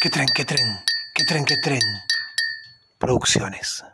qué tren, qué tren, qué tren, qué tren. Producciones.